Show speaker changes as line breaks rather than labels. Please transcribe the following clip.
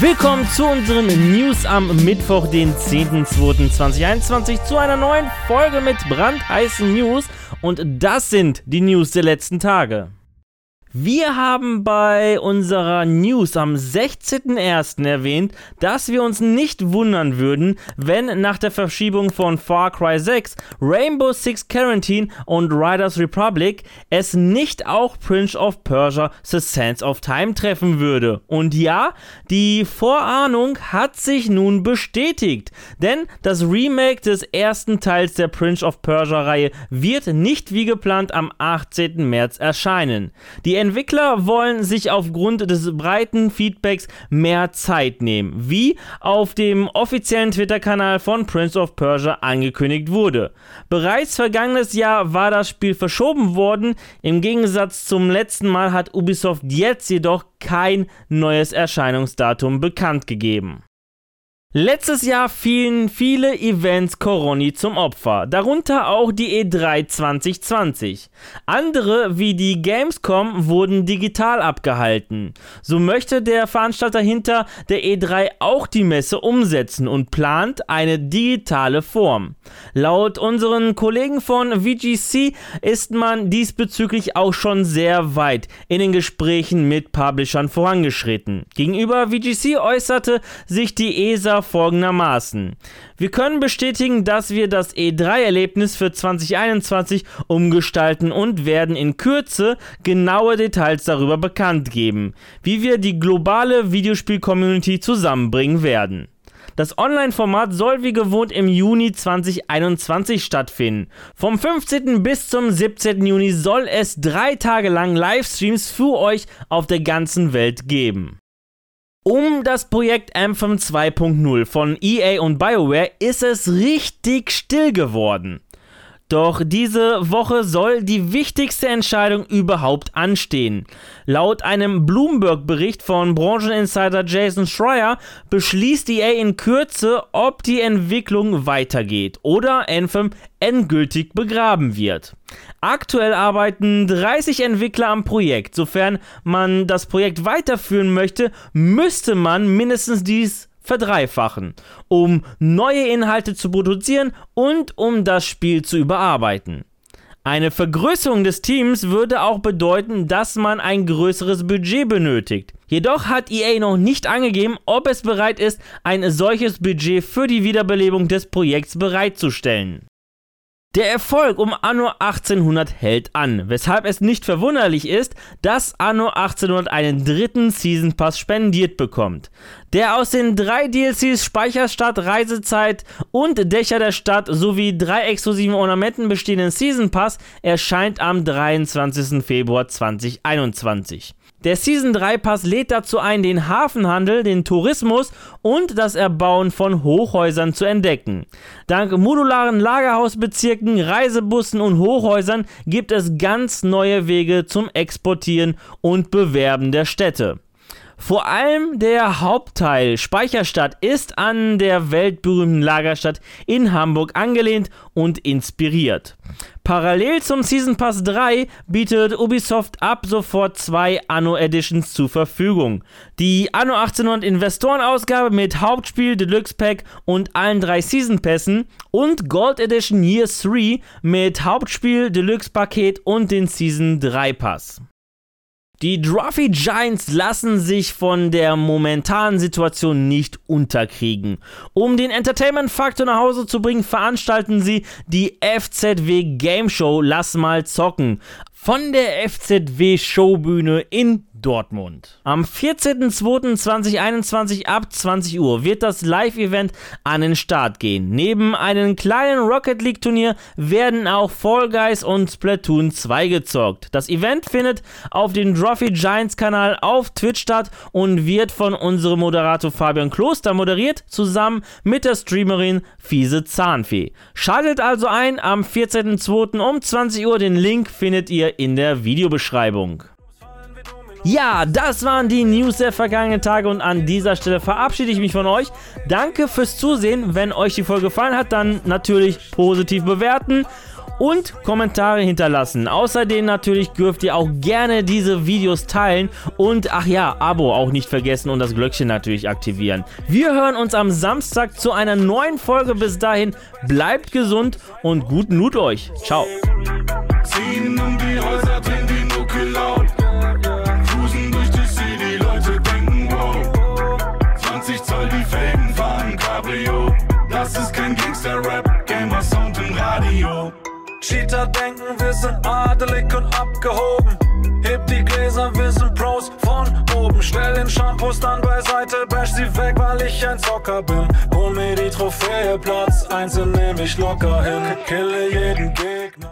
Willkommen zu unseren News am Mittwoch, den 10.02.2021, zu einer neuen Folge mit brandheißen News. Und das sind die News der letzten Tage. Wir haben bei unserer News am 16.01. erwähnt, dass wir uns nicht wundern würden, wenn nach der Verschiebung von Far Cry 6, Rainbow Six Quarantine und Riders Republic es nicht auch Prince of Persia The Sands of Time treffen würde. Und ja, die Vorahnung hat sich nun bestätigt, denn das Remake des ersten Teils der Prince of Persia Reihe wird nicht wie geplant am 18. März erscheinen. Die Entwickler wollen sich aufgrund des breiten Feedbacks mehr Zeit nehmen, wie auf dem offiziellen Twitter-Kanal von Prince of Persia angekündigt wurde. Bereits vergangenes Jahr war das Spiel verschoben worden, im Gegensatz zum letzten Mal hat Ubisoft jetzt jedoch kein neues Erscheinungsdatum bekannt gegeben. Letztes Jahr fielen viele Events Coroni zum Opfer, darunter auch die E3 2020. Andere wie die Gamescom wurden digital abgehalten. So möchte der Veranstalter hinter der E3 auch die Messe umsetzen und plant eine digitale Form. Laut unseren Kollegen von VGC ist man diesbezüglich auch schon sehr weit in den Gesprächen mit Publishern vorangeschritten. Gegenüber VGC äußerte sich die ESA folgendermaßen. Wir können bestätigen, dass wir das E3-Erlebnis für 2021 umgestalten und werden in Kürze genaue Details darüber bekannt geben, wie wir die globale Videospiel-Community zusammenbringen werden. Das Online-Format soll wie gewohnt im Juni 2021 stattfinden. Vom 15. bis zum 17. Juni soll es drei Tage lang Livestreams für euch auf der ganzen Welt geben. Um das Projekt Anthem 2.0 von EA und BioWare ist es richtig still geworden. Doch diese Woche soll die wichtigste Entscheidung überhaupt anstehen. Laut einem Bloomberg-Bericht von Brancheninsider Jason Schreier beschließt EA in Kürze, ob die Entwicklung weitergeht oder Anthem endgültig begraben wird. Aktuell arbeiten 30 Entwickler am Projekt. Sofern man das Projekt weiterführen möchte, müsste man mindestens dies verdreifachen, um neue Inhalte zu produzieren und um das Spiel zu überarbeiten. Eine Vergrößerung des Teams würde auch bedeuten, dass man ein größeres Budget benötigt. Jedoch hat EA noch nicht angegeben, ob es bereit ist, ein solches Budget für die Wiederbelebung des Projekts bereitzustellen. Der Erfolg um Anno 1800 hält an, weshalb es nicht verwunderlich ist, dass Anno 1800 einen dritten Season Pass spendiert bekommt. Der aus den drei DLCs Speicherstadt, Reisezeit und Dächer der Stadt sowie drei exklusiven Ornamenten bestehenden Season Pass erscheint am 23. Februar 2021. Der Season 3 Pass lädt dazu ein, den Hafenhandel, den Tourismus und das Erbauen von Hochhäusern zu entdecken. Dank modularen Lagerhausbezirken, Reisebussen und Hochhäusern gibt es ganz neue Wege zum Exportieren und Bewerben der Städte. Vor allem der Hauptteil Speicherstadt ist an der weltberühmten Lagerstadt in Hamburg angelehnt und inspiriert. Parallel zum Season Pass 3 bietet Ubisoft ab sofort zwei Anno Editions zur Verfügung. Die Anno 1800 Investorenausgabe mit Hauptspiel, Deluxe Pack und allen drei Season Pässen und Gold Edition Year 3 mit Hauptspiel, Deluxe Paket und den Season 3 Pass. Die Trophy Giants lassen sich von der momentanen Situation nicht unterkriegen. Um den Entertainment-Faktor nach Hause zu bringen, veranstalten sie die FZW Game Show Lass mal zocken von der FZW Showbühne in Dortmund. Am 14.02.2021 ab 20 Uhr wird das Live-Event an den Start gehen. Neben einem kleinen Rocket League Turnier werden auch Fall Guys und Splatoon 2 gezockt. Das Event findet auf dem Trophy Giants Kanal auf Twitch statt und wird von unserem Moderator Fabian Kloster moderiert, zusammen mit der Streamerin Fiese Zahnfee. Schaltet also ein am 14.02. um 20 Uhr. Den Link findet ihr in der Videobeschreibung. Ja, das waren die News der vergangenen Tage und an dieser Stelle verabschiede ich mich von euch. Danke fürs Zusehen. Wenn euch die Folge gefallen hat, dann natürlich positiv bewerten. und Kommentare hinterlassen. Außerdem natürlich dürft ihr auch gerne diese Videos teilen und ach ja, Abo auch nicht vergessen und das Glöckchen natürlich aktivieren. Wir hören uns am Samstag zu einer neuen Folge. Bis dahin bleibt gesund und guten Loot euch. Ciao. Felgen fahren Cabrio. Das ist kein Gangster-Rap, Gamer Sound im Radio. Cheater denken, wir sind adelig und abgehoben. Heb die Gläser, wir sind Pros von oben. Stell den Shampoos dann beiseite, bash sie weg, weil ich ein Zocker bin. Hol mir die Trophäe, Platz 1 nehm ich locker hin. Kille jeden Gegner.